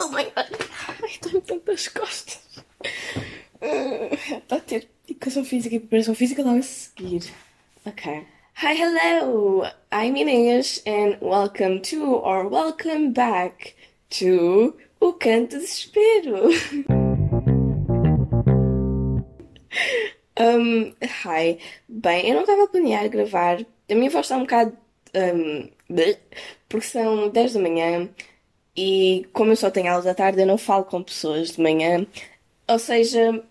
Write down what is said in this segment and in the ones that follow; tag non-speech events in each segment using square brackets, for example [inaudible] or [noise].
Oh my god. Ai, estou-me tantas costas. Está a ter educação física e preparação física logo a seguir. Ok. Hi, hello. I'm Inês and welcome to or welcome back to O Canto Desespero. [laughs] Um, hi. Bem, eu não estava a planear gravar. A minha voz está um bocado. Porque são 10 da manhã e, como eu só tenho aulas à tarde, eu não falo com pessoas de manhã. Ou seja,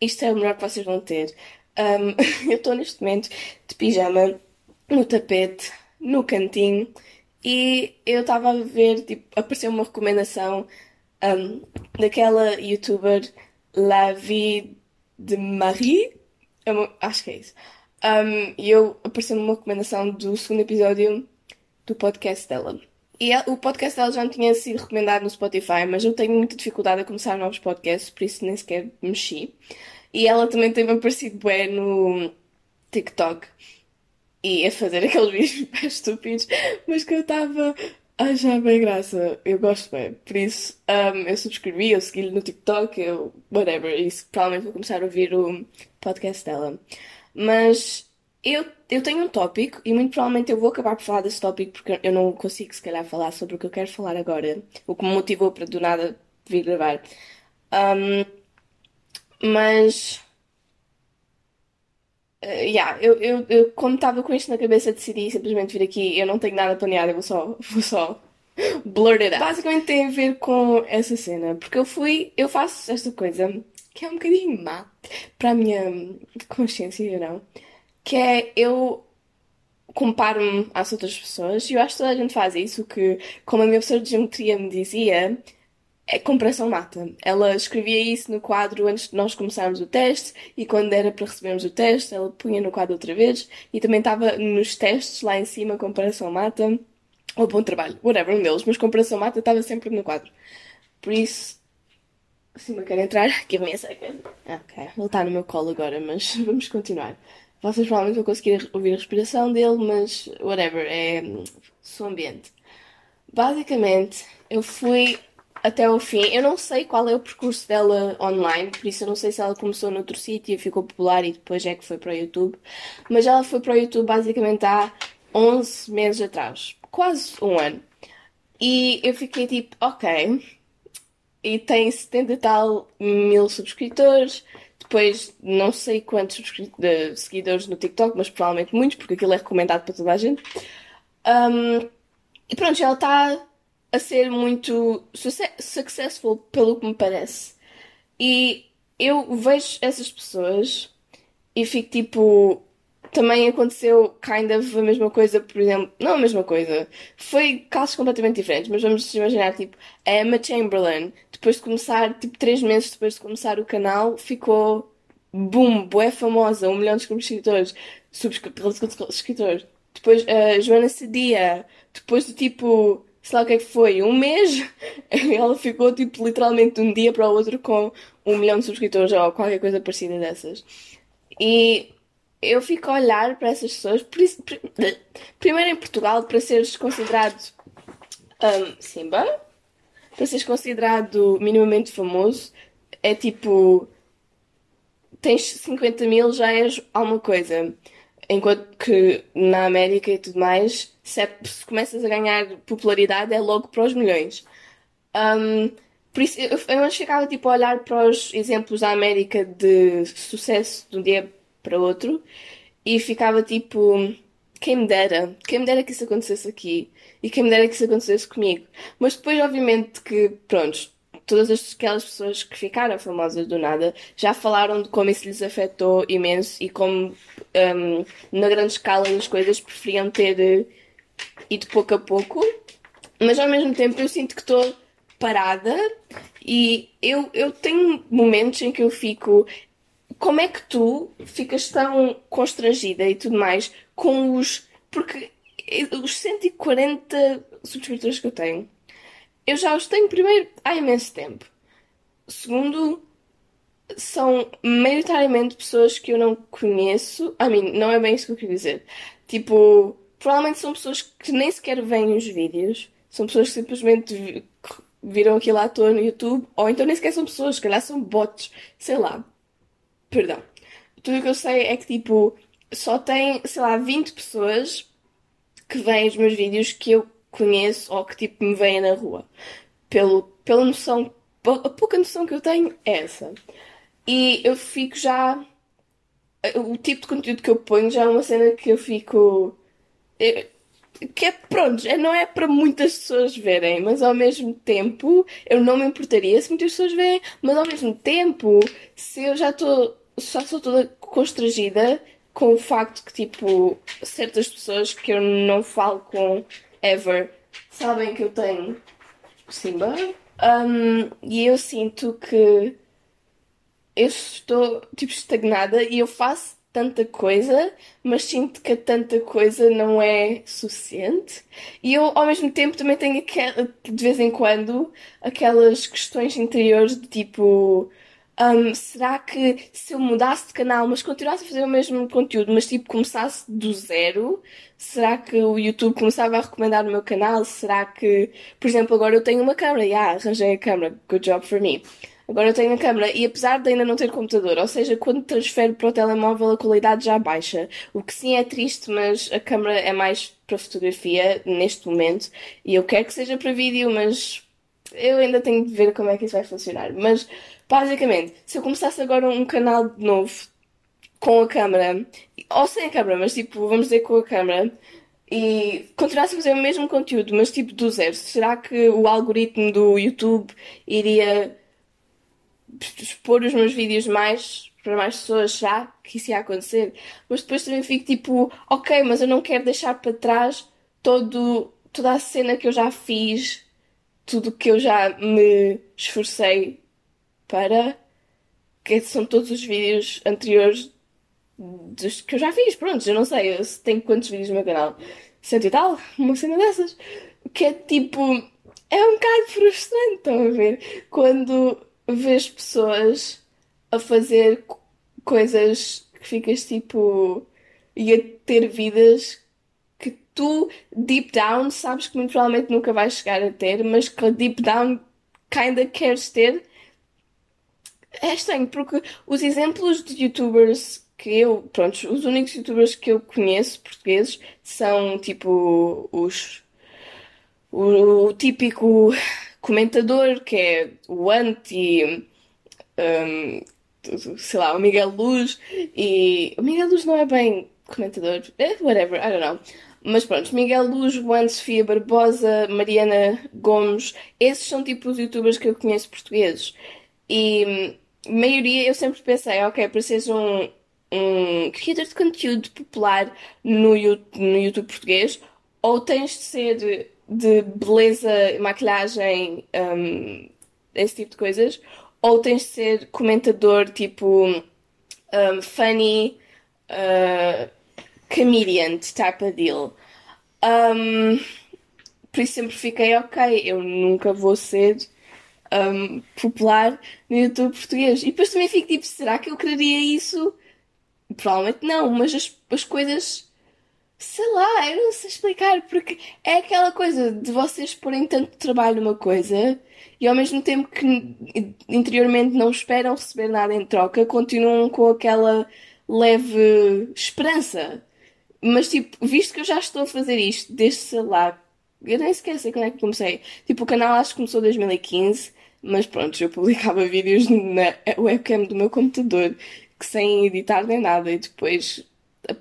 isto é o melhor que vocês vão ter. Um, [laughs] eu estou neste momento de pijama, no tapete, no cantinho e eu estava a ver, tipo, apareceu uma recomendação um, daquela youtuber La Vie de Marie. Acho que é isso. Um, e eu apareceu-me uma recomendação do segundo episódio do podcast dela. E o podcast dela já me tinha sido recomendado no Spotify, mas eu tenho muita dificuldade a começar novos podcasts, por isso nem sequer mexi. E ela também tem-me aparecido bem no TikTok e a fazer [laughs] aqueles vídeos bem estúpidos, mas que eu estava a achar bem graça. Eu gosto bem. Por isso, um, eu subscrevi, eu segui-lhe no TikTok, eu, whatever. E provavelmente vou começar a ouvir o podcast dela. Mas eu, eu tenho um tópico e muito provavelmente eu vou acabar por falar desse tópico porque eu não consigo, se calhar, falar sobre o que eu quero falar agora. O que me motivou para do nada vir gravar. Um, mas. Uh, yeah, eu, eu, eu, como estava com isto na cabeça, decidi simplesmente vir aqui. Eu não tenho nada planeado, eu vou só, [laughs] vou só blurt it out. Basicamente tem a ver com essa cena, porque eu fui, eu faço esta coisa que é um bocadinho má para a minha consciência, you know? Que é eu comparo-me às outras pessoas e eu acho que toda a gente faz isso, que como a minha professora de geometria me dizia, é comparação mata. Ela escrevia isso no quadro antes de nós começarmos o teste e quando era para recebermos o teste, ela punha no quadro outra vez e também estava nos testes lá em cima, comparação mata ou bom trabalho, whatever, um deles, mas comparação mata estava sempre no quadro. Por isso, se me quer entrar, give me a second. Ok, ele está no meu colo agora, mas [laughs] vamos continuar. Vocês provavelmente vão conseguir ouvir a respiração dele, mas whatever, é som ambiente. Basicamente, eu fui até ao fim. Eu não sei qual é o percurso dela online, por isso eu não sei se ela começou noutro sítio e ficou popular e depois é que foi para o YouTube. Mas ela foi para o YouTube basicamente há 11 meses atrás, quase um ano. E eu fiquei tipo, ok. E tem 70 e tal mil subscritores. Depois, não sei quantos seguidores no TikTok, mas provavelmente muitos, porque aquilo é recomendado para toda a gente. Um, e pronto, ela está a ser muito successful, pelo que me parece. E eu vejo essas pessoas e fico tipo. Também aconteceu kind of a mesma coisa, por exemplo. Não a mesma coisa. Foi casos completamente diferentes, mas vamos imaginar, tipo, a Emma Chamberlain, depois de começar, tipo, três meses depois de começar o canal, ficou boom, bué famosa, um milhão de subscritores. Subscritores. Depois a Joana Cedia, depois de tipo, sei lá o que é que foi, um mês, [laughs] ela ficou tipo literalmente de um dia para o outro com um milhão de subscritores ou qualquer coisa parecida dessas. E eu fico a olhar para essas pessoas, por isso- pri- primeiro em Portugal, para seres considerado um, Simba, para seres considerado minimamente famoso, é tipo tens 50 mil já és alguma coisa. Enquanto que na América e tudo mais, se, é- se começas a ganhar popularidade é logo para os milhões. Um, por isso, eu, eu chegava tipo, a olhar para os exemplos da América de sucesso de um dia para outro e ficava tipo, quem me dera, quem me dera que isso acontecesse aqui e quem me dera que isso acontecesse comigo. Mas depois, obviamente, que, pronto, todas as- aquelas pessoas que ficaram famosas do nada já falaram de como isso lhes afetou imenso e como, um, na grande escala das coisas, preferiam ter eh, ido pouco a pouco. Mas ao mesmo tempo eu sinto que estou parada e eu, eu tenho momentos em que eu fico. Como é que tu ficas tão constrangida e tudo mais com os. Porque os 140 subscritores que eu tenho, eu já os tenho primeiro há imenso tempo. Segundo, são maioritariamente pessoas que eu não conheço. I mean, não é bem isso que eu quero dizer. Tipo, provavelmente são pessoas que nem sequer veem os vídeos, são pessoas que simplesmente vi- viram aquilo à toa no YouTube, ou então nem sequer são pessoas, se calhar são bots, sei lá. Perdão. Tudo o que eu sei é que, tipo, só tem, sei lá, 20 pessoas que veem os meus vídeos que eu conheço ou que, tipo, me veem na rua. Pelo, pela noção, a pouca noção que eu tenho é essa. E eu fico já. O tipo de conteúdo que eu ponho já é uma cena que eu fico. eu- que é, pronto, é- não é para muitas pessoas verem, mas ao mesmo tempo eu não me importaria se muitas pessoas veem, mas ao mesmo tempo, se eu já estou, já sou toda constrangida com o facto que, tipo, certas pessoas que eu não falo com ever sabem que eu tenho Simba, Um, e eu sinto que eu estou, tipo, estagnada e eu faço tanta coisa, mas sinto que tanta coisa não é suficiente. E eu, ao mesmo tempo, também tenho aquela, de vez em quando aquelas questões interiores de tipo. hum, será que se eu mudasse de canal, mas continuasse a fazer o mesmo conteúdo, mas tipo começasse do zero, será que o YouTube começava a recomendar o meu canal? Será que, por exemplo, agora eu tenho uma câmera, yeah, arranjei a câmera, good job for me. Agora eu tenho a câmera e apesar de ainda não ter computador, ou seja, quando transfero para o telemóvel a qualidade já baixa. O que sim é triste, mas a câmera é mais para fotografia neste momento e eu quero que seja para vídeo, mas eu ainda tenho de ver como é que isso vai funcionar. Mas basicamente, se eu começasse agora um canal de novo com a câmera, ou sem a câmera, mas tipo, vamos dizer com a câmera, e continuasse a fazer o mesmo conteúdo, mas tipo do zero, será que o algoritmo do YouTube iria expor os meus vídeos mais para mais pessoas, será que isso ia acontecer? Mas depois também fico tipo, ok, mas eu não quero deixar para trás todo, toda a cena que eu já fiz, tudo que eu já me esforcei para, que são todos os vídeos anteriores dos que eu já fiz, pronto, eu não sei, eu tenho quantos vídeos no meu canal? Cento e tal, uma cena dessas. Que é tipo, é um bocado frustrante, estão a ver? Quando vês pessoas a fazer co- coisas que ficas tipo, e a ter vidas que tu, deep down, sabes que muito provavelmente nunca vais chegar a ter, mas que deep down kinda queres ter. É estranho, porque os exemplos de youtubers que eu, pronto, os únicos youtubers que eu conheço portugueses são tipo os, o, o típico comentador que é o anti, hum, sei lá, o Miguel Luz e o Miguel Luz não é bem comentador, eh, whatever, I don't know. Mas pronto, Miguel Luz, Juan, Sofia Barbosa, Mariana Gomes, esses são tipo os youtubers que eu conheço portugueses. E hum, a maioria eu sempre pensei, ok, para seres um, um criador de conteúdo popular no, no YouTube português, ou tens de ser de beleza, maquilhagem, hum, esse tipo de coisas, ou tens de ser comentador tipo um, funny, uh, comedian type of deal. Um, por isso sempre fiquei, ok, eu nunca vou ser um, popular no YouTube português. E depois também fico tipo, será que eu quereria isso? Provavelmente não, mas as, as coisas, sei lá, eu não sei explicar, porque é aquela coisa de vocês porem tanto trabalho numa coisa e ao mesmo tempo que interiormente não esperam receber nada em troca, continuam com aquela leve esperança. Mas, tipo, visto que eu já estou a fazer isto desde, sei lá, eu nem sequer quando é que comecei. Tipo, o canal acho que começou em 2015, mas pronto, eu publicava [laughs] vídeos na webcam do meu computador, que sem editar nem nada, e depois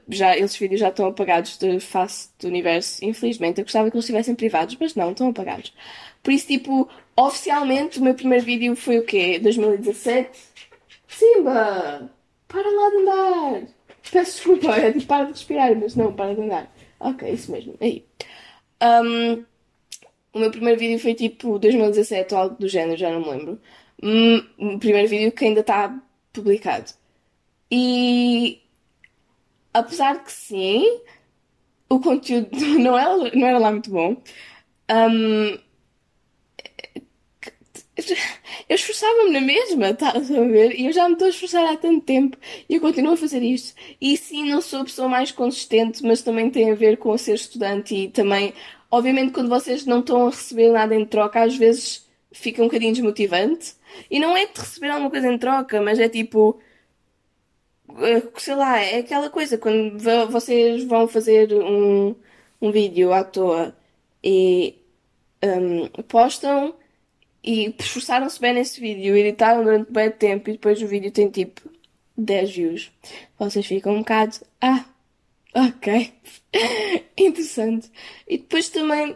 já, esses vídeos já estão apagados da face do universo. Infelizmente, eu gostava que eles estivessem privados, mas não, estão apagados. Por isso, tipo, oficialmente, o meu primeiro vídeo foi o quê? 2017? Simba! Para lá de andar! Peço desculpa, é tipo, para de respirar, mas não, para de andar. Ok, isso mesmo, aí. Um, o meu primeiro vídeo foi tipo 2017 ou algo do género, já não me lembro. O primeiro vídeo que ainda está publicado. E apesar de que sim, o conteúdo [laughs] não era, não era lá muito bom. Um, Eu esforçava-me na mesma, estás a ver? E eu já me estou a esforçar há tanto tempo e eu continuo a fazer isto. E sim, não sou a pessoa mais consistente, mas também tem a ver com ser estudante e também, obviamente, quando vocês não estão a receber nada em troca, às vezes fica um bocadinho desmotivante. E não é de receber alguma coisa em troca, mas é tipo, sei lá, é aquela coisa, quando vocês vão fazer um, um vídeo à toa e um, postam e esforçaram-se bem nesse vídeo, editaram durante bem tempo e depois o vídeo tem tipo 10 views. Vocês ficam um bocado, ah, ok, [laughs] interessante. E depois também,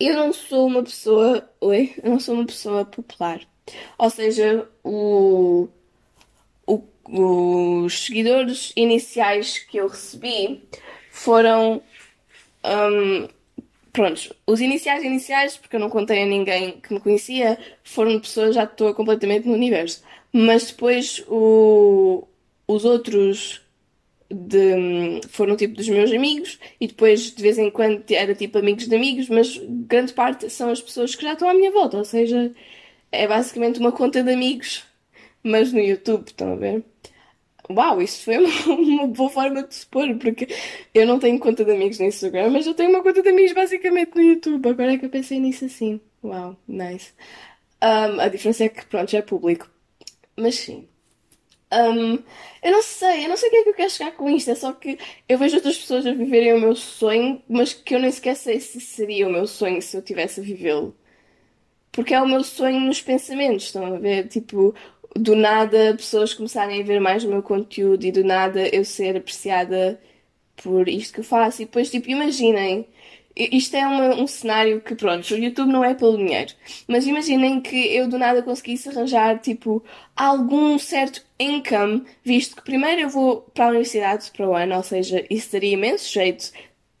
eu não sou uma pessoa, oi, eu não sou uma pessoa popular. Ou seja, o, os seguidores iniciais que eu recebi foram um, Prontos, os iniciais iniciais, porque eu não contei a ninguém que me conhecia, foram pessoas já estou completamente no universo. Mas depois o, os outros de, foram tipo dos meus amigos e depois de vez em quando era tipo amigos de amigos, mas grande parte são as pessoas que já estão à minha volta, ou seja, é basicamente uma conta de amigos, mas no YouTube, estão a ver? Uau, isso foi [laughs] uma, uma, boa forma de pôr, porque eu não tenho conta de amigos no Instagram, mas eu tenho uma conta de amigos basicamente no YouTube. Agora é que eu pensei nisso assim. Uau, nice. Um, a diferença é que, pronto, já é público. Mas sim. Um, eu não sei, eu não sei o que é que eu quero chegar com isto. É só que eu vejo outras pessoas a viverem o meu sonho, mas que eu nem sequer sei se seria o meu sonho se eu tivesse a vivê-lo. Porque é o meu sonho nos pensamentos, estão a ver? Tipo, do nada pessoas começarem a ver mais o meu conteúdo e do nada eu ser apreciada por isto que eu faço. E depois, tipo, imaginem, isto é um cenário que, pronto, o YouTube não é pelo dinheiro, mas imaginem que eu do nada conseguisse arranjar, tipo, algum certo income, visto que primeiro eu vou para a universidade para o ano, ou seja, isso daria imenso jeito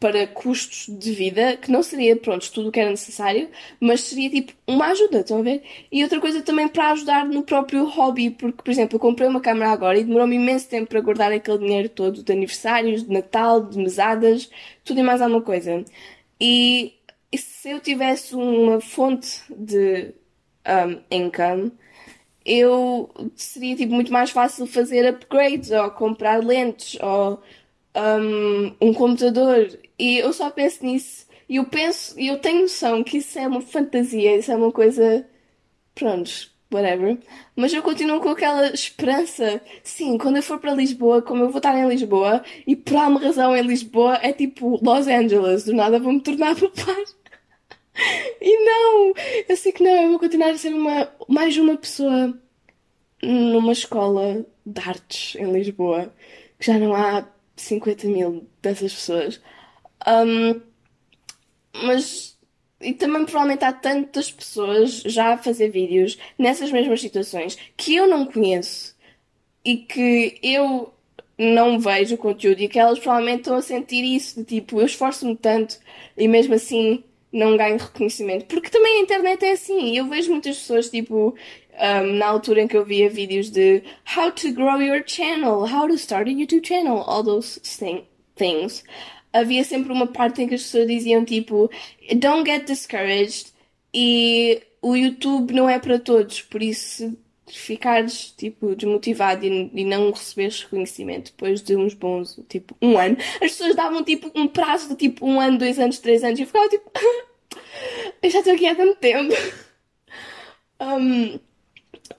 para custos de vida, que não seria, pronto, tudo o que era necessário, mas seria tipo uma ajuda, estão a ver? E outra coisa também para ajudar no próprio hobby, porque, por exemplo, eu comprei uma câmera agora e demorou-me imenso tempo para guardar aquele dinheiro todo de aniversários, de Natal, de mesadas, tudo e mais alguma coisa. E, se eu tivesse uma fonte de um, income, eu seria tipo muito mais fácil fazer upgrades ou comprar lentes ou um, um computador e eu só penso nisso. E eu penso, e eu tenho noção que isso é uma fantasia, isso é uma coisa. Prontos, whatever. Mas eu continuo com aquela esperança. Sim, quando eu for para Lisboa, como eu vou estar em Lisboa, e por alguma razão em Lisboa é tipo Los Angeles, do nada vou-me tornar [laughs] popular. E não! Eu sei que não, eu vou continuar a ser uma, mais uma pessoa numa escola de artes em Lisboa, que já não há 50 mil dessas pessoas. Um, mas e também provavelmente há tantas pessoas já a fazer vídeos nessas mesmas situações que eu não conheço e que eu não vejo o conteúdo e que elas provavelmente estão a sentir isso de tipo, eu esforço-me tanto e mesmo assim não ganho reconhecimento. Porque também a internet é assim. Eu vejo muitas pessoas tipo um, na altura em que eu via vídeos de how to grow your channel, how to start a YouTube channel, all those thing, things havia sempre uma parte em que as pessoas diziam tipo don't get discouraged. E o YouTube não é para todos, por isso se ficares tipo desmotivado e, e não receberes reconhecimento depois de uns bons, tipo, um ano, as pessoas davam tipo um prazo de tipo um ano, dois anos, três anos e eu ficava tipo [laughs] eu já estou aqui há tanto tempo. [laughs] Um,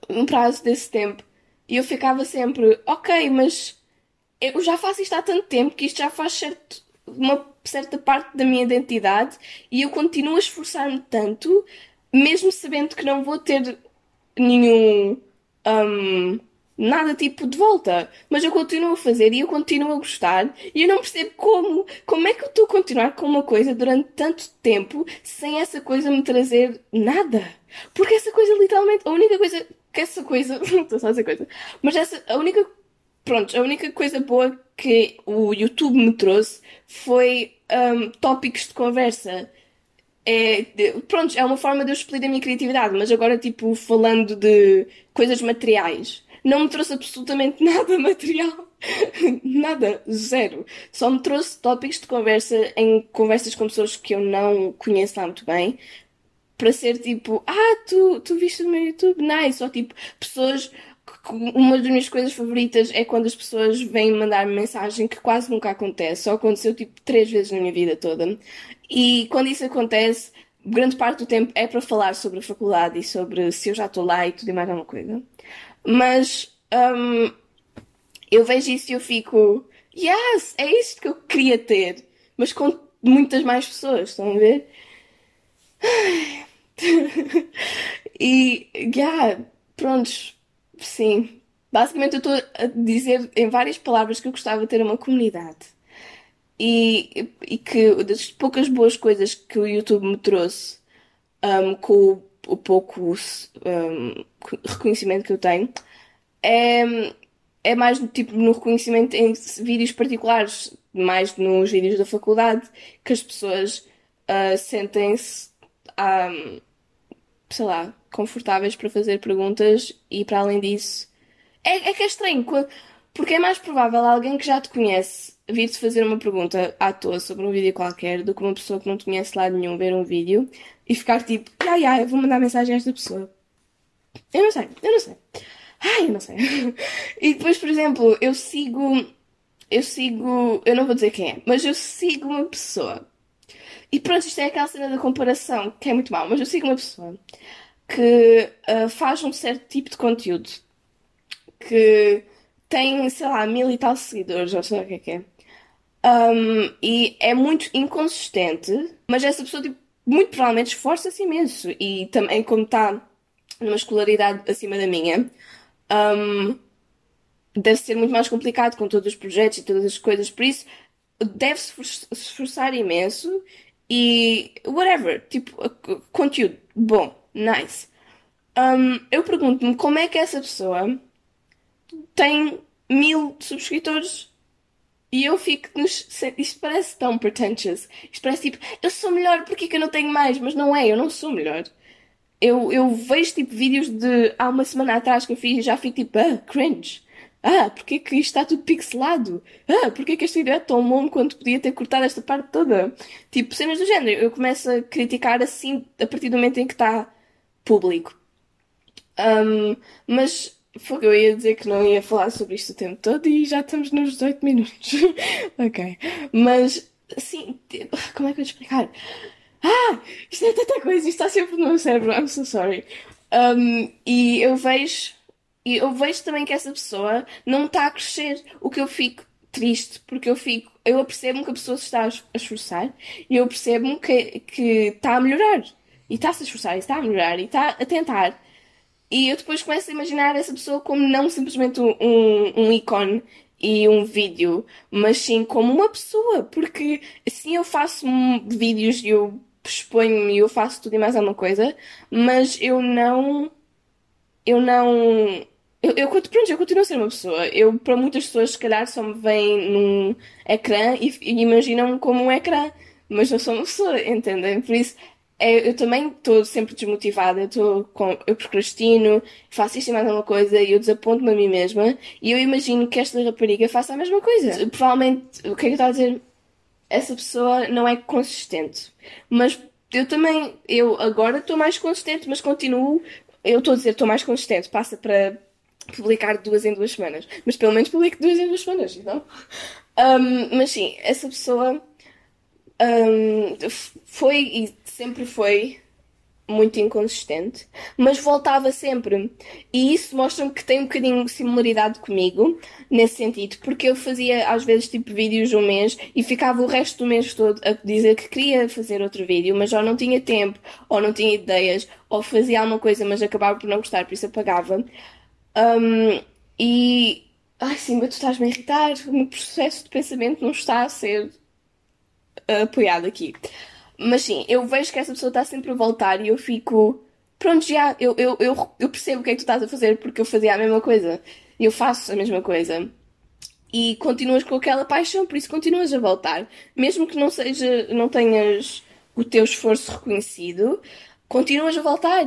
um prazo desse tempo. E eu ficava sempre ok, mas eu já faço isto há tanto tempo que isto já faz certo uma certa parte da minha identidade e eu continuo a esforçar-me tanto, mesmo sabendo que não vou ter nenhum. Um, nada tipo de volta. Mas eu continuo a fazer e eu continuo a gostar e eu não percebo como. Como é que eu estou a continuar com uma coisa durante tanto tempo sem essa coisa me trazer nada? Porque essa coisa, literalmente, a única coisa que essa coisa. [laughs] Estou só a dizer coisa. Mas essa, a única. Pronto, a única coisa boa que o YouTube me trouxe foi um, tópicos de conversa. É, de, pronto, é uma forma de eu expelir a minha criatividade, mas agora, tipo, falando de coisas materiais, não me trouxe absolutamente [laughs] nada material. nada, zero. Só me trouxe tópicos de conversa em conversas com pessoas que eu não conheço lá muito bem, para ser tipo, ah, tu, tu viste o meu YouTube, nice, ou tipo, pessoas uma das minhas coisas favoritas é quando as pessoas vêm mandar-me mensagem que quase nunca acontece. Só aconteceu tipo três vezes na minha vida toda. E quando isso acontece, grande parte do tempo é para falar sobre a faculdade e sobre se eu já estou lá e tudo e mais alguma coisa. Mas um, eu vejo isso e eu fico, yes, é isto que eu queria ter, mas com muitas mais pessoas, estão a ver? [laughs] e, yeah, prontos, sim. Basicamente eu estou a dizer em várias palavras que eu gostava de ter uma comunidade. E, e que das poucas boas coisas que o YouTube me trouxe, um, com o, o pouco um, reconhecimento que eu tenho, é, é mais tipo no reconhecimento em vídeos particulares, mais nos vídeos da faculdade, que as pessoas uh, sentem-se, um, sei lá, confortáveis para fazer perguntas e para além disso. É, é que é estranho, porque é mais provável alguém que já te conhece vir-te fazer uma pergunta à toa sobre um vídeo qualquer do que uma pessoa que não te conhece lado nenhum ver um vídeo e ficar tipo, ai ai, eu vou mandar mensagem a esta pessoa. Eu não sei, eu não sei. Ai, eu não sei. [laughs] E depois, por exemplo, eu sigo. Eu sigo. Eu não vou dizer quem é, mas eu sigo uma pessoa. E pronto, isto é aquela cena da comparação, que é muito mal, mas eu sigo uma pessoa que uh, faz um certo tipo de conteúdo. Que tem, sei lá, mil e tal seguidores, ou sei lá o que é que é. Um, e é muito inconsistente, mas essa pessoa, tipo, muito provavelmente esforça-se imenso. E também, como está numa escolaridade acima da minha, um, deve ser muito mais complicado com todos os projetos e todas as coisas. Por isso, deve-se esforçar imenso e whatever, tipo, conteúdo bom, nice. Um, eu pergunto-me como é que essa pessoa tem mil subscritores e eu fico nos. Isto parece tão pretentious. Isto parece tipo, eu sou melhor, porque que eu não tenho mais? Mas não é, eu não sou melhor. Eu, eu vejo tipo vídeos de há uma semana atrás que eu fiz e já fico tipo, ah, cringe. Ah, porque que isto está tudo pixelado? Ah, porque que este vídeo é tão longo quando podia ter cortado esta parte toda? Tipo, cenas do género. Eu começo a criticar assim a partir do momento em que está público. Um, mas foi eu ia dizer que não ia falar sobre isto o tempo todo e já estamos nos 18 minutos. [laughs] ok. Mas, assim, como é que eu vou explicar? Ah! Isto é tanta coisa, isto está sempre no meu cérebro, I'm so sorry. Um, e eu vejo, e eu vejo também que essa pessoa não está a crescer, o que eu fico triste, porque eu fico, eu percebo que a pessoa se está a esforçar e eu percebo que, que está a melhorar. E está-se a esforçar, e está a melhorar, e está a tentar. E eu depois começo a imaginar essa pessoa como não simplesmente um, um ícone e um vídeo, mas sim como uma pessoa, porque assim eu faço vídeos e eu exponho-me e eu faço tudo e mais alguma coisa, mas eu não. Eu não. Eu, eu, pronto, eu continuo a ser uma pessoa. Eu, para muitas pessoas, se calhar, só me veem num ecrã e, e imaginam-me como um ecrã, mas eu sou uma pessoa, entendem? Por isso, é, eu também estou sempre desmotivada, eu, com, eu procrastino, faço isto e mais alguma coisa e eu desaponto-me a mim mesma e eu imagino que esta rapariga faça a mesma coisa. Provavelmente, o que é que eu estava a dizer? Essa pessoa não é consistente. Mas eu também, eu agora estou mais consistente, mas continuo, eu estou a dizer estou mais consistente, passa para publicar duas em duas semanas. Mas pelo menos publico duas em duas semanas, não? Um, mas sim, essa pessoa um, foi e sempre foi muito inconsistente, mas voltava sempre. E isso mostra-me que tem um bocadinho de similaridade comigo, nesse sentido, porque eu fazia às vezes tipo vídeos um mês e ficava o resto do mês todo a dizer que queria fazer outro vídeo, mas ou não tinha tempo, ou não tinha ideias, ou fazia alguma coisa, mas acabava por não gostar, por isso apagava. Um, e. Ai, sim, mas tu estás-me a irritar, o meu processo de pensamento não está a ser apoiado aqui. Mas sim, eu vejo que essa pessoa está sempre a voltar e eu fico. Pronto, já, eu, eu, eu, eu percebo o que é que tu estás a fazer porque eu fazia a mesma coisa. Eu faço a mesma coisa. E continuas com aquela paixão, por isso continuas a voltar. Mesmo que não seja, não tenhas o teu esforço reconhecido, continuas a voltar.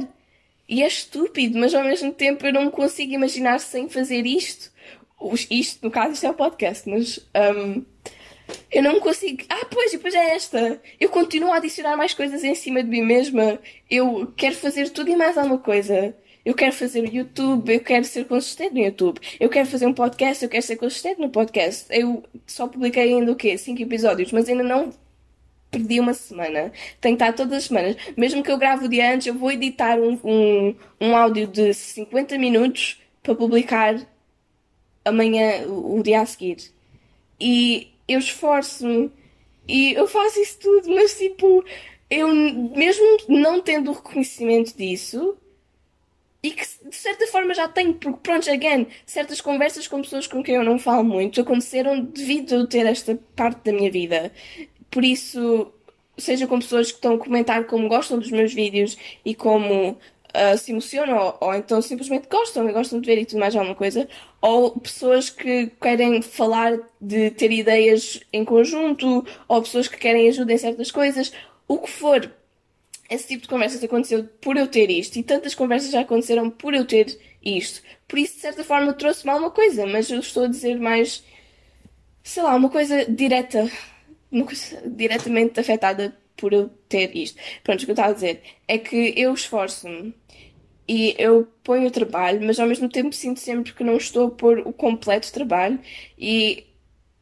E é estúpido, mas ao mesmo tempo eu não me consigo imaginar sem fazer isto. Isto, no caso, isto é o podcast, mas. Um, Eu não consigo. Ah, pois, depois é esta. Eu continuo a adicionar mais coisas em cima de mim mesma. Eu quero fazer tudo e mais alguma coisa. Eu quero fazer o YouTube, eu quero ser consistente no YouTube. Eu quero fazer um podcast, eu quero ser consistente no podcast. Eu só publiquei ainda o quê? Cinco episódios, mas ainda não perdi uma semana. Tenho que estar todas as semanas. Mesmo que eu grave o dia antes, eu vou editar um, um, um áudio de 50 minutos para publicar amanhã, o, o dia a seguir. E eu esforço-me e eu faço isso tudo, mas tipo, eu mesmo não tendo o reconhecimento disso, e que de certa forma já tenho, porque pronto, again, certas conversas com pessoas com quem eu não falo muito aconteceram devido a eu ter esta parte da minha vida. Por isso, seja com pessoas que estão a comentar como gostam dos meus vídeos e como uh, se emocionam, ou, ou, então simplesmente gostam e gostam de ver e tudo mais alguma coisa, ou pessoas que querem falar de ter ideias em conjunto, ou pessoas que querem ajuda em certas coisas, o que for. Esse tipo de conversas aconteceu por eu ter isto e tantas conversas já aconteceram por eu ter isto. Por isso, de certa forma, trouxe-me alguma coisa, mas eu estou a dizer mais, sei lá, uma coisa direta, diretamente afetada por eu ter isto. Pronto, o que eu estava a dizer é que eu esforço-me e eu ponho o trabalho, mas ao mesmo tempo sinto sempre que não estou a pôr o completo trabalho e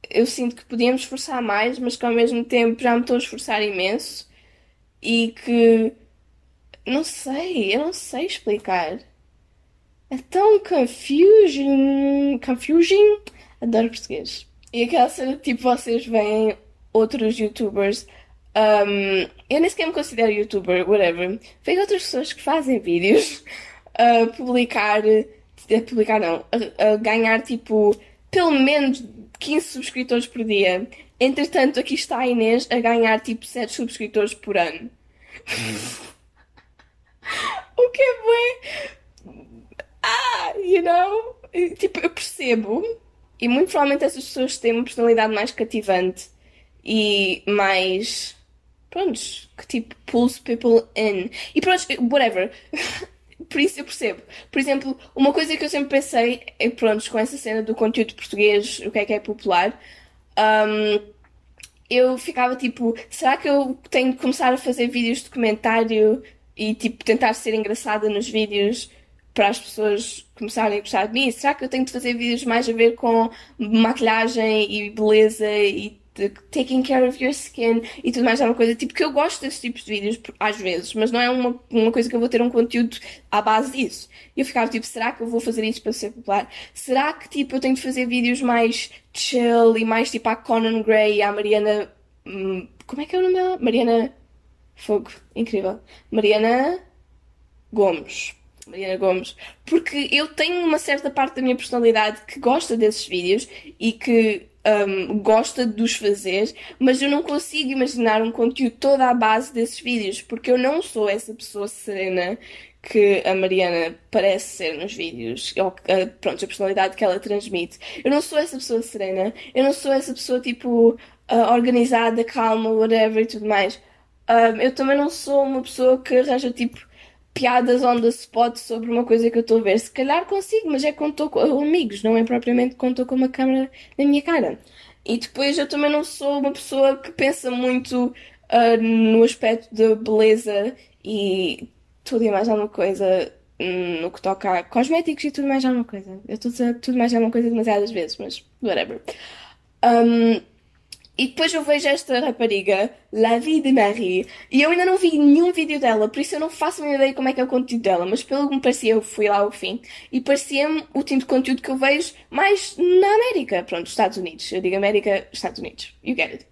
eu sinto que podíamos esforçar mais, mas que ao mesmo tempo já me estou a esforçar imenso e que não sei, eu não sei explicar. É tão confusing, confusing, adoro português. E aquela cena tipo vocês veem outros youtubers um, eu nem sequer me considero youtuber, whatever. Vejo outras pessoas que fazem vídeos [laughs] a publicar, a publicar não, a, a ganhar tipo pelo menos 15 subscritores por dia. Entretanto, aqui está a Inês a ganhar tipo 7 subscritores por ano. [laughs] o que é bem. Ah, you know? Tipo, eu percebo. E muito provavelmente essas pessoas têm uma personalidade mais cativante e mais prontos, que tipo pulls people in. E pronto, whatever. [laughs] Por isso eu percebo. Por exemplo, uma coisa que eu sempre pensei é, pronto, com essa cena do conteúdo português, o que é que é popular, um, eu ficava tipo, será que eu tenho de começar a fazer vídeos de comentário e tipo tentar ser engraçada nos vídeos para as pessoas começarem a gostar de mim? Será que eu tenho de fazer vídeos mais a ver com maquilhagem e beleza e taking care of your skin e tudo mais é uma coisa tipo que eu gosto desses tipos de vídeos às vezes, mas não é uma, uma coisa que eu vou ter um conteúdo à base disso. E eu ficava tipo, será que eu vou fazer isto para ser popular? Será que tipo eu tenho de fazer vídeos mais chill e mais tipo a Conan Gray e à Mariana. Hum, como é que é o nome dela? Mariana Fogo, incrível. Mariana Gomes. Mariana Gomes, porque eu tenho uma certa parte da minha personalidade que gosta desses vídeos e que um, gosta de os fazer, mas eu não consigo imaginar um conteúdo toda à base desses vídeos, porque eu não sou essa pessoa serena que a Mariana parece ser nos vídeos, ou uh, pronto, a personalidade que ela transmite. Eu não sou essa pessoa serena, eu não sou essa pessoa tipo uh, organizada, calma, whatever e tudo mais. Eu também não sou uma pessoa que arranja tipo piadas on the spot sobre uma coisa que eu estou a ver. Se calhar consigo, mas é estou com amigos, não é propriamente estou com uma câmera na minha cara. E depois eu também não sou uma pessoa que pensa muito uh, no aspecto de beleza e tudo e mais alguma coisa hum, no que toca a cosméticos e tudo mais alguma coisa. Eu estou a dizer tudo mais alguma coisa demasiadas vezes, mas whatever. Um, e depois eu vejo esta rapariga, La Vie de Marie, e eu ainda não vi nenhum vídeo dela, por isso eu não faço a ideia como é que é o conteúdo dela, mas pelo que me parecia, eu fui lá ao fim, e parecia-me o tipo de conteúdo que eu vejo mais na América, pronto, Estados Unidos. Eu digo América, Estados Unidos. You get it.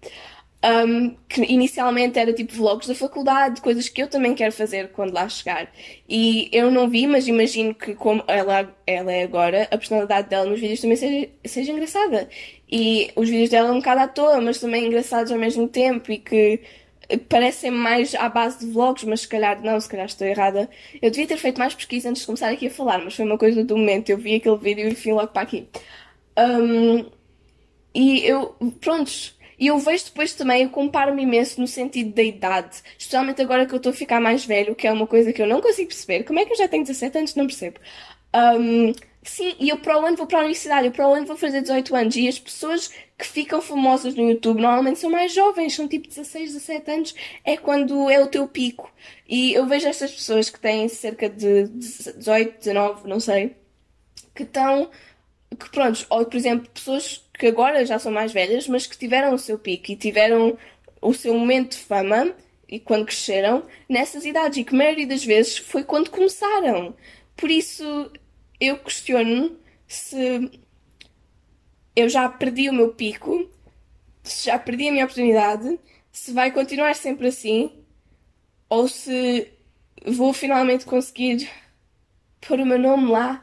Um, que inicialmente era tipo vlogs da faculdade, coisas que eu também quero fazer quando lá chegar. E eu não vi, mas imagino que como ela, ela é agora, a personalidade dela nos vídeos também seja, seja engraçada. E os vídeos dela um bocado à toa, mas também engraçados ao mesmo tempo e que parecem mais à base de vlogs, mas se calhar não, se calhar estou errada. Eu devia ter feito mais pesquisa antes de começar aqui a falar, mas foi uma coisa do momento. Eu vi aquele vídeo e fui logo para aqui. Um, e eu, prontos, e eu vejo depois também, eu comparo-me imenso no sentido da idade, especialmente agora que eu estou a ficar mais velho, que é uma coisa que eu não consigo perceber. Como é que eu já tenho 17 anos? Não percebo. Um, Sim, e eu para o ano vou para a universidade, eu para o ano vou fazer 18 anos. E as pessoas que ficam famosas no YouTube normalmente são mais jovens, são tipo 16, 17 anos, é quando é o teu pico. E eu vejo estas pessoas que têm cerca de 18, 19, não sei, que estão, que pronto, ou por exemplo, pessoas que agora já são mais velhas, mas que tiveram o seu pico e tiveram o seu momento de fama e quando cresceram nessas idades e que a maioria das vezes foi quando começaram. Por isso eu questiono se eu já perdi o meu pico, se já perdi a minha oportunidade, se vai continuar sempre assim, ou se vou finalmente conseguir pôr o meu nome lá,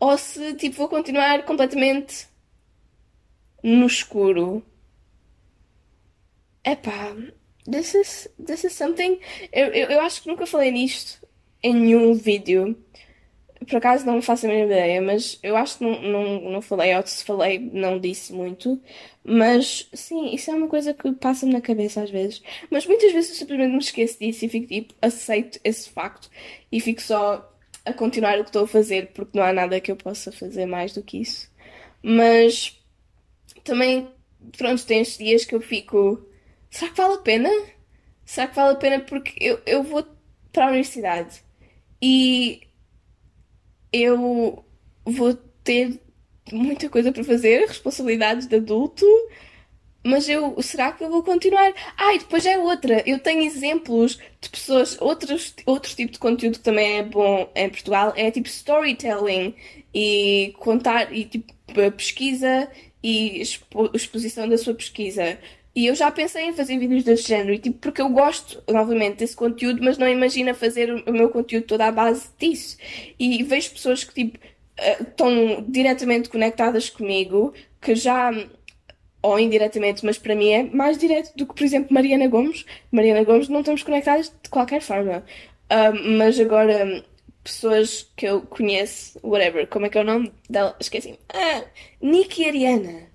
ou se tipo vou continuar completamente no escuro. Epá, this is, this is something. Eu, eu, eu acho que nunca falei nisto em nenhum vídeo. Por acaso não faço a mínima ideia, mas eu acho que não, não, não falei, ou se falei, não disse muito. Mas sim, isso é uma coisa que passa-me na cabeça às vezes. Mas muitas vezes eu simplesmente me esqueço disso e fico tipo, aceito esse facto e fico só a continuar o que estou a fazer porque não há nada que eu possa fazer mais do que isso. Mas também, pronto, tem estes dias que eu fico. Será que vale a pena? Será que vale a pena? Porque eu, eu vou para a universidade e eu vou ter muita coisa para fazer, responsabilidades de adulto, mas eu, será que eu vou continuar? Ah, e depois é outra. Eu tenho exemplos de pessoas, outros, outro tipo de conteúdo que também é bom em Portugal, é tipo storytelling e contar, e tipo pesquisa e expo, exposição da sua pesquisa. E eu já pensei em fazer vídeos desse género, tipo, porque eu gosto, novamente, desse conteúdo, mas não imagino fazer o meu conteúdo toda à base disso. E vejo pessoas que, tipo, eh, estão diretamente conectadas comigo, que já, ou indiretamente, mas para mim é mais direto do que, por exemplo, Mariana Gomes. Mariana Gomes não estamos conectadas de qualquer forma. Uh, mas agora, pessoas que eu conheço, whatever, como é que é o nome dela? Esqueci. Ah, Nick e Ariana,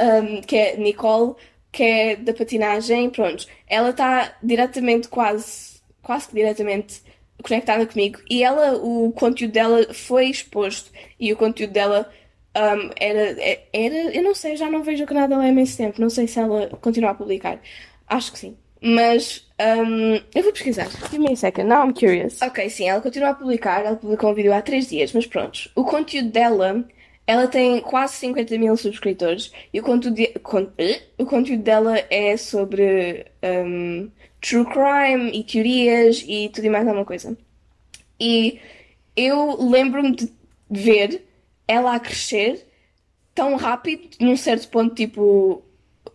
um, que é Nicole que é da patinagem, pronto, ela está diretamente, quase, quase que diretamente conectada comigo e ela, o conteúdo dela foi exposto e o conteúdo dela um, era, era, eu não sei, já não vejo o canal dela há imenso tempo, não sei se ela continua a publicar, acho que sim. Mas um, eu vou pesquisar. Give me a second, now I'm curious. Ok, sim, ela continua a publicar, ela publicou um vídeo há 3 dias, mas pronto. O conteúdo dela ela tem quase 50 mil subscritores e o conteúdo, de, con, o conteúdo dela é sobre um, true crime e teorias e tudo e mais alguma coisa. E eu lembro-me de ver ela a crescer tão rápido, num certo ponto, tipo,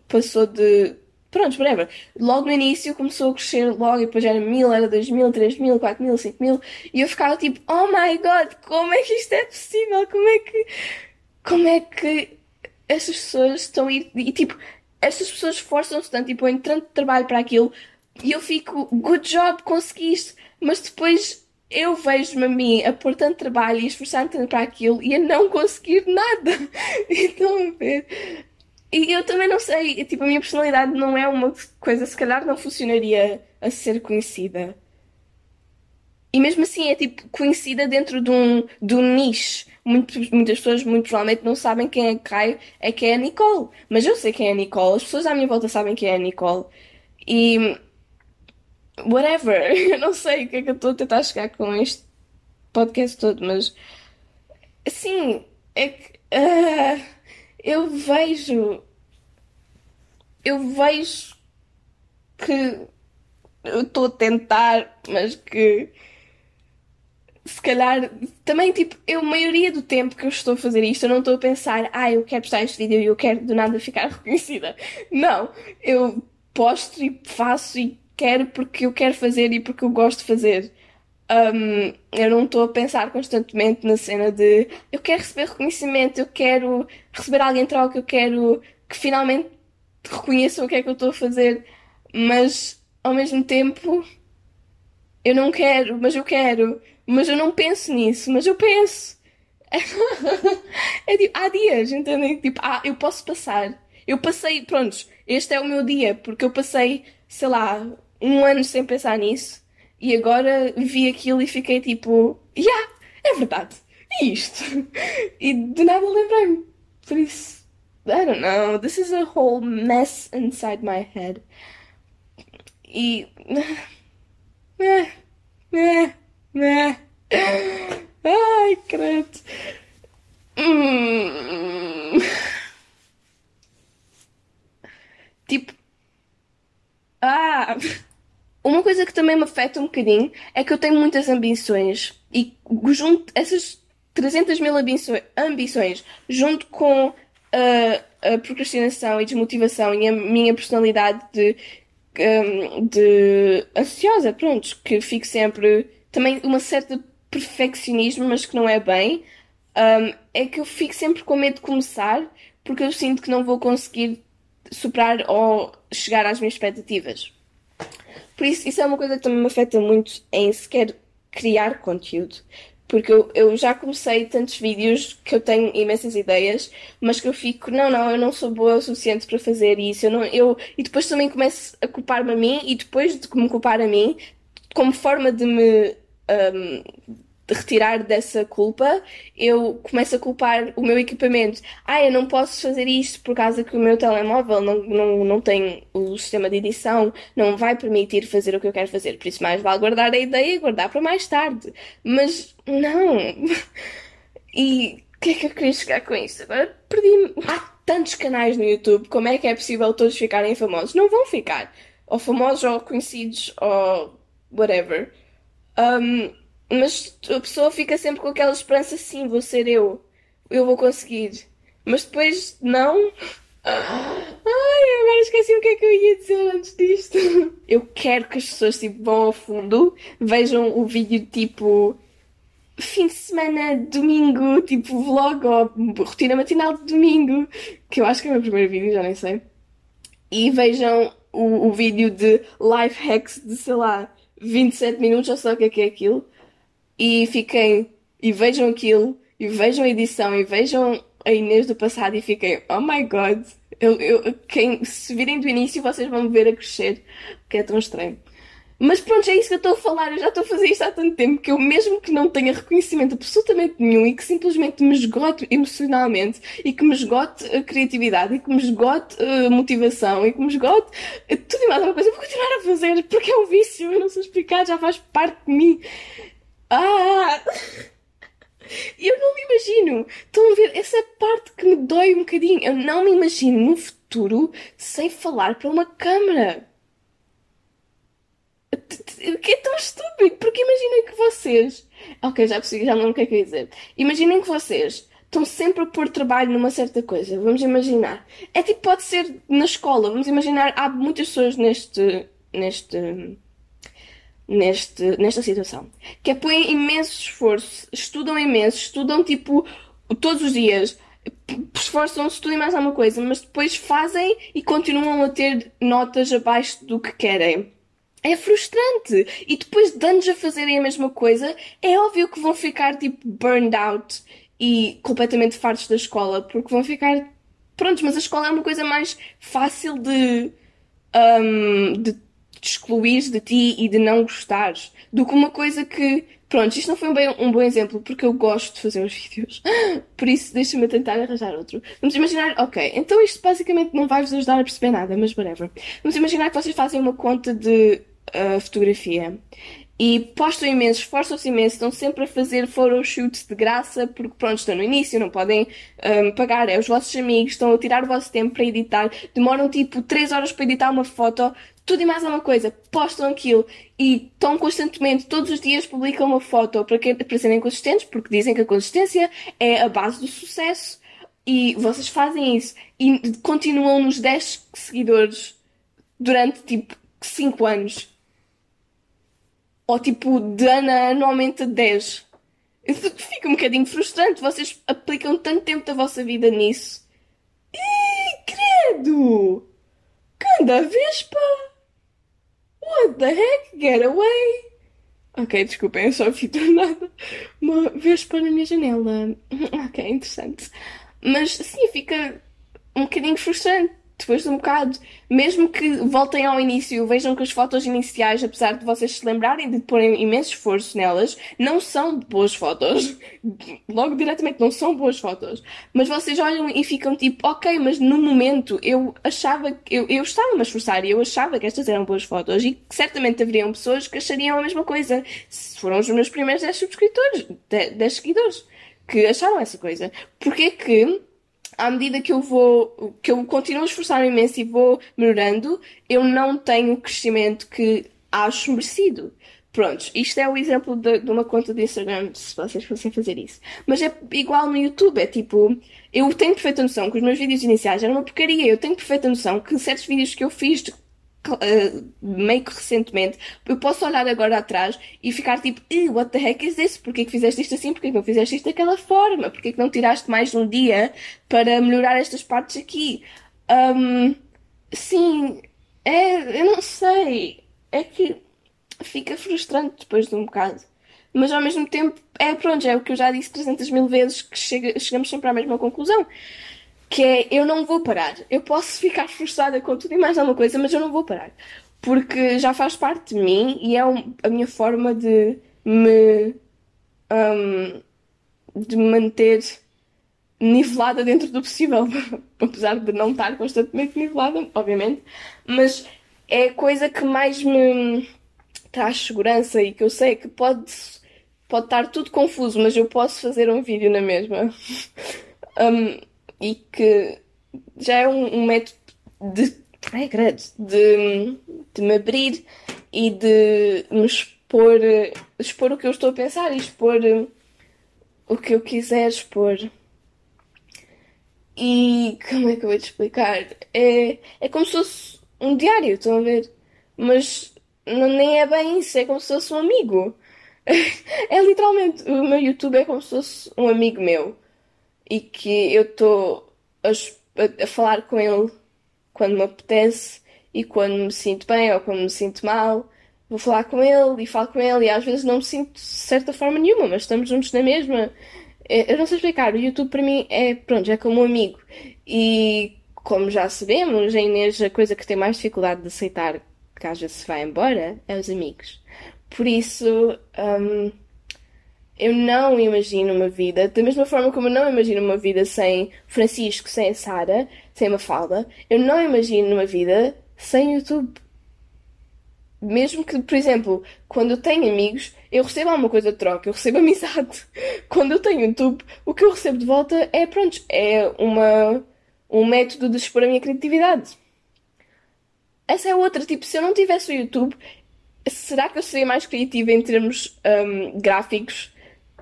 passou de. Pronto, whatever. Logo no início começou a crescer logo e depois era mil, era dois mil, três mil, quatro mil, cinco mil e eu ficava tipo, oh my god, como é que isto é possível? Como é que como é que essas pessoas estão ir. E tipo, estas pessoas esforçam-se tanto e põem tanto trabalho para aquilo e eu fico, good job, conseguiste. Mas depois eu vejo-me a mim a pôr tanto trabalho e esforçar tanto para aquilo e a não conseguir nada. [laughs] Estão a ver? E eu também não sei, tipo, a minha personalidade não é uma coisa, se calhar não funcionaria a ser conhecida. E mesmo assim é tipo conhecida dentro de um, de um nicho muito, muitas pessoas muito provavelmente não sabem quem é Caio é que é a Nicole. Mas eu sei quem é a Nicole, as pessoas à minha volta sabem quem é a Nicole. E whatever, [laughs] eu não sei o que é que eu estou a tentar chegar com este podcast todo, mas assim, é que uh, eu vejo eu vejo que eu estou a tentar, mas que se calhar, também, tipo, eu, a maioria do tempo que eu estou a fazer isto, eu não estou a pensar, ah, eu quero postar este vídeo e eu quero do nada ficar [laughs] reconhecida. Não, eu posto e faço e quero porque eu quero fazer e porque eu gosto de fazer. Um, eu não estou a pensar constantemente na cena de eu quero receber reconhecimento, eu quero receber alguém em troca, eu quero que finalmente reconheçam o que é que eu estou a fazer, mas ao mesmo tempo eu não quero, mas eu quero. Mas eu não penso nisso, mas eu penso. [laughs] é tipo, há dias, entendem? Tipo, ah, eu posso passar. Eu passei, prontos, este é o meu dia, porque eu passei, sei lá, um ano sem pensar nisso e agora vi aquilo e fiquei tipo, yeah, é verdade. E isto? [laughs] E de nada lembrei-me. Por isso, I don't know. This is a whole mess inside my head. E. É, é, é. Ai, credo. Hum. Tipo. Ah! [laughs] Uma coisa que também me afeta um bocadinho é que eu tenho muitas ambições e junto essas 300 mil ambições, ambições junto com a, a procrastinação e desmotivação e a minha personalidade de, um, de ansiosa, pronto, que fico sempre também uma certa perfeccionismo, mas que não é bem, um, é que eu fico sempre com medo de começar porque eu sinto que não vou conseguir superar ou chegar às minhas expectativas. Por isso, isso é uma coisa que também me afeta muito em sequer criar conteúdo. Porque eu, eu já comecei tantos vídeos que eu tenho imensas ideias, mas que eu fico, não, não, eu não sou boa o suficiente para fazer isso. Eu não, eu, e depois também começo a culpar-me a mim, e depois de me culpar a mim, como forma de me um, retirar dessa culpa, eu começo a culpar o meu equipamento. Ah, eu não posso fazer isto por causa que o meu telemóvel não, não, não tem o sistema de edição, não vai permitir fazer o que eu quero fazer. Por isso, mais vale guardar a ideia e guardar para mais tarde. Mas, não. [laughs] E o que é que eu queria chegar com isto? Agora perdi-me. Há tantos canais no YouTube, como é que é possível todos ficarem famosos? Não vão ficar. Ou famosos, ou conhecidos, ou whatever. Um, mas a pessoa fica sempre com aquela esperança, sim, vou ser eu, eu vou conseguir. Mas depois, não. Ai, agora esqueci o que é que eu ia dizer antes disto. Eu quero que as pessoas tipo, vão ao fundo, vejam o vídeo tipo fim de semana, domingo, tipo vlog ou rotina matinal de domingo, que eu acho que é o meu primeiro vídeo, já nem sei. E vejam o, o vídeo de life hacks de, sei lá, 27 minutos, ou só o que é que é aquilo e fiquem e vejam aquilo e vejam a edição e vejam a Inês do passado e fiquem, oh my god, eu, eu, quem, se virem do início vocês vão me ver a crescer, que é tão estranho. Mas pronto, é isso que eu estou a falar, eu já estou a fazer isto há tanto tempo que eu mesmo que não tenha reconhecimento absolutamente nenhum e que simplesmente me esgote emocionalmente e que me esgote a criatividade e que me esgote a motivação e que me esgote tudo e mais alguma coisa, eu vou continuar a fazer porque é um vício, eu não sei explicar, já faz parte de mim. Ah! [laughs] Eu não me imagino. Estão a ver? Essa parte que me dói um bocadinho. Eu não me imagino no futuro sem falar para uma câmara. Que é tão estúpido? Porque imaginem que vocês. Ok, já percebi, já não lembro o que é que eu ia dizer. Imaginem que vocês estão sempre a pôr trabalho numa certa coisa. Vamos imaginar. É tipo, pode ser na escola. Vamos imaginar, há muitas pessoas neste. neste neste, nesta situação. Que é põem imenso esforço, estudam imenso, estudam tipo todos os dias, esforçam-se tudo e mais alguma coisa, mas depois fazem e continuam a ter notas abaixo do que querem. É frustrante. E depois de anos a fazerem a mesma coisa, é óbvio que vão ficar tipo burned out e completamente fartos da escola, porque vão ficar prontos, mas a escola é uma coisa mais fácil de, um, de te excluir de ti e de não gostares do que uma coisa que. Pronto, isto não foi um, bem, um bom exemplo porque eu gosto de fazer os vídeos. [laughs] Por isso, deixa-me tentar arranjar outro. Vamos imaginar, ok, então isto basicamente não vai vos ajudar a perceber nada, mas whatever. Vamos imaginar que vocês fazem uma conta de uh, fotografia e postam imenso, esforçam-se imenso, estão sempre a fazer photoshoots de graça, porque pronto, estão no início, não podem um, pagar, é os vossos amigos, estão a tirar o vosso tempo para editar, demoram tipo 3 horas para editar uma foto, tudo e mais alguma coisa, postam aquilo e estão constantemente, todos os dias publicam uma foto para, que, para serem consistentes, porque dizem que a consistência é a base do sucesso e vocês fazem isso e continuam nos 10 seguidores durante tipo 5 anos. Ou tipo, de ano a ano aumenta 10. Fica um bocadinho frustrante. Vocês aplicam tanto tempo da vossa vida nisso. Ih, credo! Canda Vespa! What the heck? Get away! Ok, desculpem, eu só vi do [laughs] nada uma vespa na minha janela. [laughs] Ok, interessante. Mas sim, fica um bocadinho frustrante. Depois de um bocado. Mesmo que voltem ao início, vejam que as fotos iniciais, apesar de vocês se lembrarem de porem imenso esforço nelas, não são boas fotos. Logo diretamente, não são boas fotos. Mas vocês olham e ficam tipo, ok, mas no momento eu achava que. Eu, eu estava-me a esforçar e eu achava que estas eram boas fotos e que certamente haveriam pessoas que achariam a mesma coisa. Se foram os meus primeiros 10 subscritores, 10 seguidores, que acharam essa coisa. Porquê que à medida que eu vou, que eu continuo a esforçar-me imenso e vou melhorando, eu não tenho o crescimento que acho merecido. Prontos, isto é o exemplo de, de, uma conta de Instagram, se vocês fossem fazer isso. Mas é igual no YouTube, é tipo, eu tenho perfeita noção que os meus vídeos iniciais eram uma porcaria, eu tenho perfeita noção que certos vídeos que eu fiz uh, meio que recentemente, eu posso olhar agora atrás e ficar tipo, what the heck is this? Porquê que fizeste isto assim? Porquê que não fizeste isto daquela forma? Porquê que não tiraste mais um dia para melhorar estas partes aqui? Um, sim, é, eu não sei. É que fica frustrante depois de um bocado. Mas ao mesmo tempo, é pronto, é o que eu já disse 300 mil vezes, que chega, chegamos sempre à mesma conclusão que é eu não vou parar. Eu posso ficar frustrada com tudo e mais alguma coisa, mas eu não vou parar. Porque já faz parte de mim e é um, a minha forma de me um, de me manter nivelada dentro do possível. [laughs] Apesar de não estar constantemente nivelada, obviamente. Mas é a coisa que mais me traz segurança e que eu sei que pode, pode estar tudo confuso, mas eu posso fazer um vídeo na mesma. [laughs] um, e que já é um, um método de, ai, credo, de, de me abrir e de me expor, expor o que eu estou a pensar e expor o que eu quiser expor. E como é que eu vou te explicar? É, é como se fosse um diário, estão a ver? Mas não, nem é bem isso, é como se fosse um amigo. [laughs] É literalmente, o meu YouTube é como se fosse um amigo meu e que eu estou a, a, falar com ele quando me apetece e quando me sinto bem ou quando me sinto mal. Vou falar com ele e falo com ele e às vezes não me sinto de certa forma nenhuma, mas estamos juntos na mesma. É, eu não sei explicar, o YouTube para mim é, pronto, é como um amigo. E como já sabemos, a Inês, a coisa que tem mais dificuldade de aceitar que às vezes se vai embora é os amigos. Por isso, um, eu não imagino uma vida, da mesma forma como eu não imagino uma vida sem Francisco, sem Sara, sem Mafalda, eu não imagino uma vida sem YouTube. Mesmo que, por exemplo, quando eu tenho amigos, eu recebo alguma coisa de troca, eu recebo [laughs] amizade. Quando eu tenho YouTube, o que eu recebo de volta é, pronto, é uma, um método de expor a minha criatividade. Essa é outra, tipo, se eu não tivesse o YouTube, será que eu seria mais criativa em termos um, gráficos?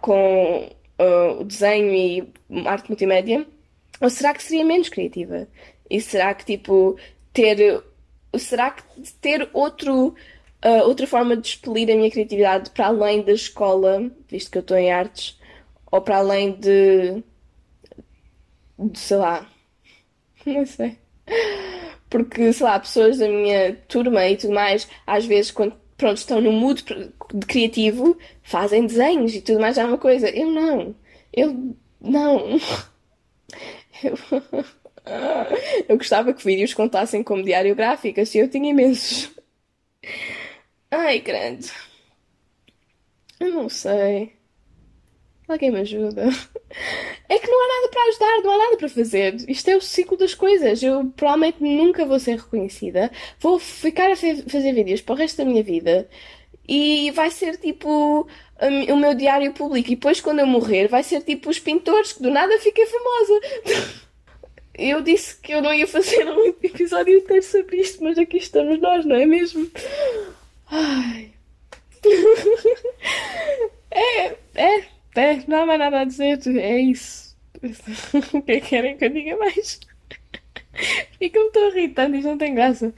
Com uh, o desenho e arte multimédia? Ou será que seria menos criativa? E será que, tipo, ter. Será que ter outro, uh, outra forma de expelir a minha criatividade para além da escola, visto que eu estou em artes, ou para além de. de sei lá. [laughs] Não sei. Porque, sei lá, pessoas da minha turma e tudo mais, às vezes, quando pronto, estão no mood de criativo, fazem desenhos e tudo mais é uma coisa. Eu não. Eu não. Eu, [laughs] eu gostava que vídeos contassem como diário gráfico, assim eu tinha imensos. Ai, grande. Eu não sei. Alguém me ajuda. É que não há nada para ajudar, não há nada para fazer. Isto é o ciclo das coisas. Eu provavelmente nunca vou ser reconhecida. Vou ficar a fazer vídeos para o resto da minha vida. E vai ser tipo o meu diário público. E depois, quando eu morrer, vai ser tipo os pintores que do nada fiquei famosa. [laughs] Eu disse que eu não ia fazer um episódio inteiro sobre isto, mas aqui estamos nós, não é mesmo? Ai. [laughs] É, é, é, não há mais nada a dizer, é isso. [laughs] o que é que querem que eu diga mais? [laughs] E que eu estou irritando, isto não tem graça.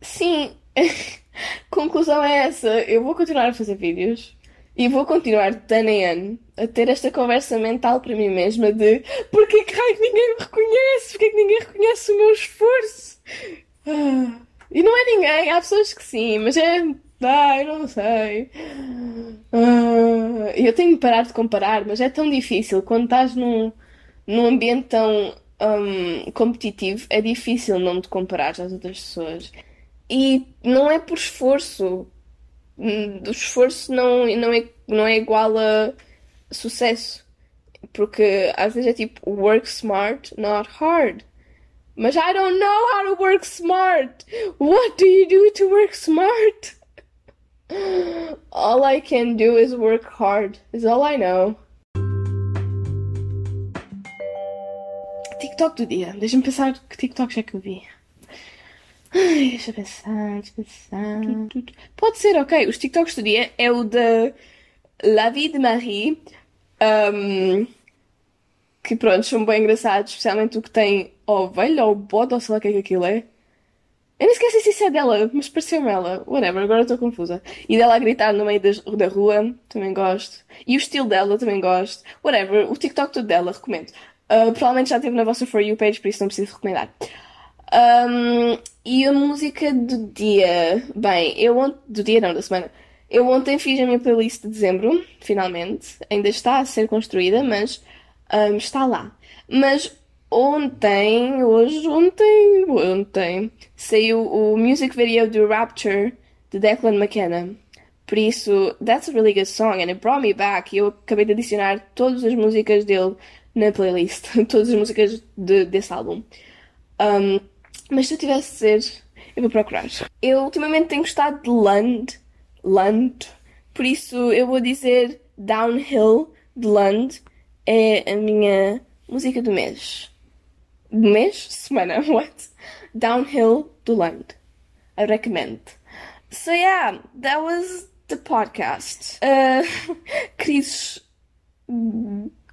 Sim, [laughs] conclusão é essa. Eu vou continuar a fazer vídeos e vou continuar de ano em ano a ter esta conversa mental para mim mesma de porquê que raio ninguém me reconhece? Porquê que ninguém reconhece o meu esforço? Ah, e não é ninguém, há pessoas que sim, mas é Ai, não sei. Uh, eu tenho que parar de comparar, mas é tão difícil quando estás num, num ambiente tão um, competitivo, é difícil não te comparar às outras pessoas. E não é por esforço. Hum, O esforço não, não, é, não é igual a sucesso. Porque às vezes é tipo work smart, not hard. Mas I don't know how to work smart. What do you do to work smart? All I can do is work hard. Is all I know. TikTok do dia. Deixa-me pensar que TikToks é que eu vi. Ai, deixa eu pensar, deixa eu pensar. Pode ser, ok. Os TikToks do dia é o da La Vie de Marie. um, que pronto, são bem engraçados, especialmente o que tem ovelha ou bode ou sei lá o que é que aquilo é. Eu nem esqueci se isso é dela, mas pareceu-me ela. Whatever, agora estou confusa. E dela a gritar no meio da rua, também gosto. E o estilo dela, também gosto. Whatever, o TikTok todo dela, recomendo. Ah, provavelmente já esteve na vossa For You page, por isso não preciso recomendar. Um, e a música do dia. Bem, eu ontem. Do dia não, da semana. Eu ontem fiz a minha playlist de dezembro, finalmente. Ainda está a ser construída, mas um, está lá. Mas ontem, hoje, ontem, ontem, saiu o music video do Rapture de Declan McKenna. Por isso, that's a really good song and it brought me back. E eu acabei de adicionar todas as músicas dele na playlist. [laughs] todas as músicas de- desse álbum. Um, mas se eu tivesse de ser, eu vou procurar. Eu ultimamente tenho gostado de Lund, Lund, por isso eu vou dizer Downhill de Lund é a minha música do mês. Mês? Semana, [laughs] what? Downhill do Lund. I recommend. So yeah, that was the podcast. Uh, [laughs] crises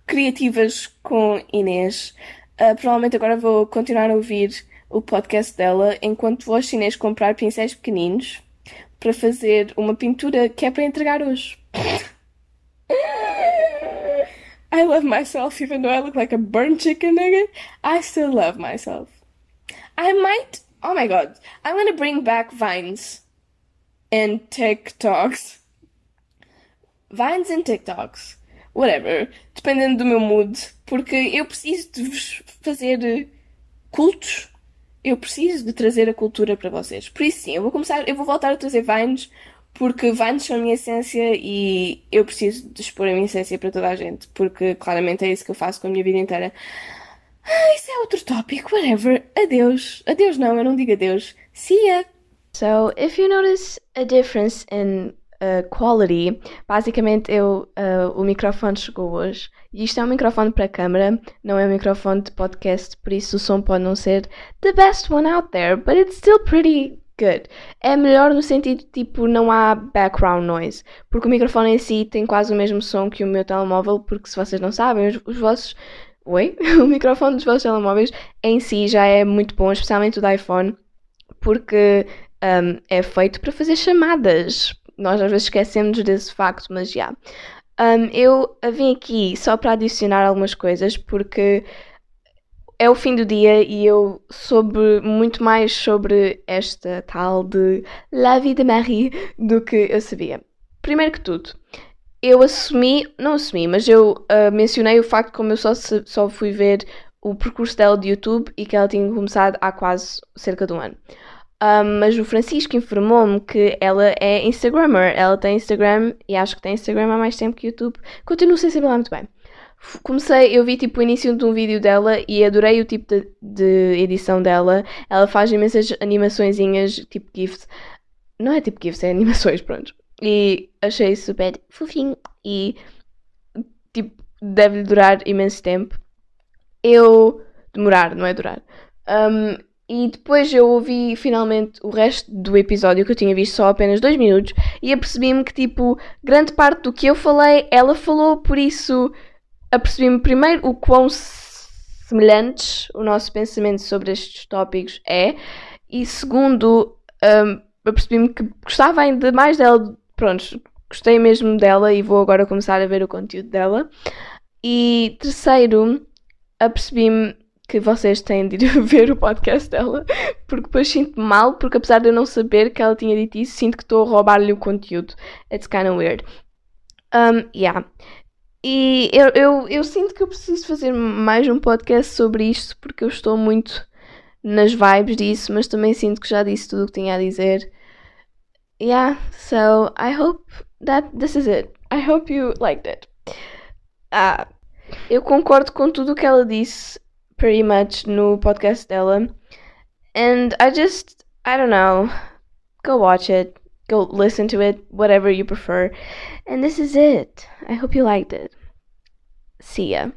criativas com Inês. Uh, provavelmente agora vou continuar a ouvir o podcast dela enquanto vou ao chinês comprar pincéis pequeninos para fazer uma pintura que é para entregar hoje. [laughs] I love myself even though I look like a burnt chicken nugget. I still love myself. I might. Oh my god. I'm gonna bring back Vines and TikToks. Vines and TikToks. Whatever. Dependendo do meu mood. Porque eu preciso de vos fazer cultos. Eu preciso de trazer a cultura para vocês. Por isso sim, eu vou começar, eu vou voltar a trazer Vines. Porque são a minha essência e eu preciso de expor a minha essência para toda a gente. Porque claramente é isso que eu faço com a minha vida inteira. Ah, isso é outro tópico, whatever. Adeus. Adeus não, eu não digo adeus. See ya. So, if you notice a difference in uh, quality, basicamente eu, uh, o microfone chegou hoje. E isto é um microfone para câmera, não é um microfone de podcast, por isso o som pode não ser the best one out there, but it's still pretty good. É melhor no sentido tipo não há background noise, porque o microfone em si tem quase o mesmo som que o meu telemóvel, porque se vocês não sabem, os, os vossos Oi? [laughs] O microfone dos vossos telemóveis em si já é muito bom, especialmente o da iPhone, porque um, é feito para fazer chamadas. Nós às vezes esquecemos desse facto, mas já. Um, eu vim aqui só para adicionar algumas coisas, porque é o fim do dia e eu soube muito mais sobre esta tal de La Vie de Marie do que eu sabia. Primeiro que tudo, eu assumi, não assumi, mas eu ah, mencionei o facto como eu só, só fui ver o percurso dela de YouTube e que ela tinha começado há quase cerca de um ano. Ah, mas o Francisco informou-me que ela é Instagrammer. Ela tem Instagram e acho que tem Instagram há mais tempo que YouTube. Continuo sem saber lá muito bem. Comecei, eu vi tipo o início de um vídeo dela e adorei o tipo de, de edição dela. Ela faz imensas animaçõezinhas, tipo GIFs. Não é tipo GIFs, é animações, pronto. E achei super fofinho e tipo, deve durar imenso tempo. Eu. demorar, não é durar. Um, e depois eu ouvi finalmente o resto do episódio que eu tinha visto só apenas dois minutos e apercebi-me que, tipo, grande parte do que eu falei, ela falou, por isso apercebi-me primeiro o quão semelhantes o nosso pensamento sobre estes tópicos é, e segundo, um, apercebi-me que gostava ainda mais dela. Pronto, gostei mesmo dela e vou agora começar a ver o conteúdo dela. E terceiro, apercebi-me que vocês têm de ir [laughs] ver o podcast dela, porque depois sinto-me mal, porque apesar de eu não saber que ela tinha dito isso, sinto que estou a roubar-lhe o conteúdo. It's kind of weird. Um, yeah. E eu, eu, eu sinto que eu preciso fazer mais um podcast sobre isto porque eu estou muito nas vibes disso, mas também sinto que já disse tudo o que tinha a dizer. Yeah, so I hope that this is it. I hope you liked it. Ah, eu concordo com tudo o que ela disse, pretty much, no podcast dela. And I just, I don't know, go watch it, go listen to it, whatever you prefer. And this is it. I hope you liked it. See ya.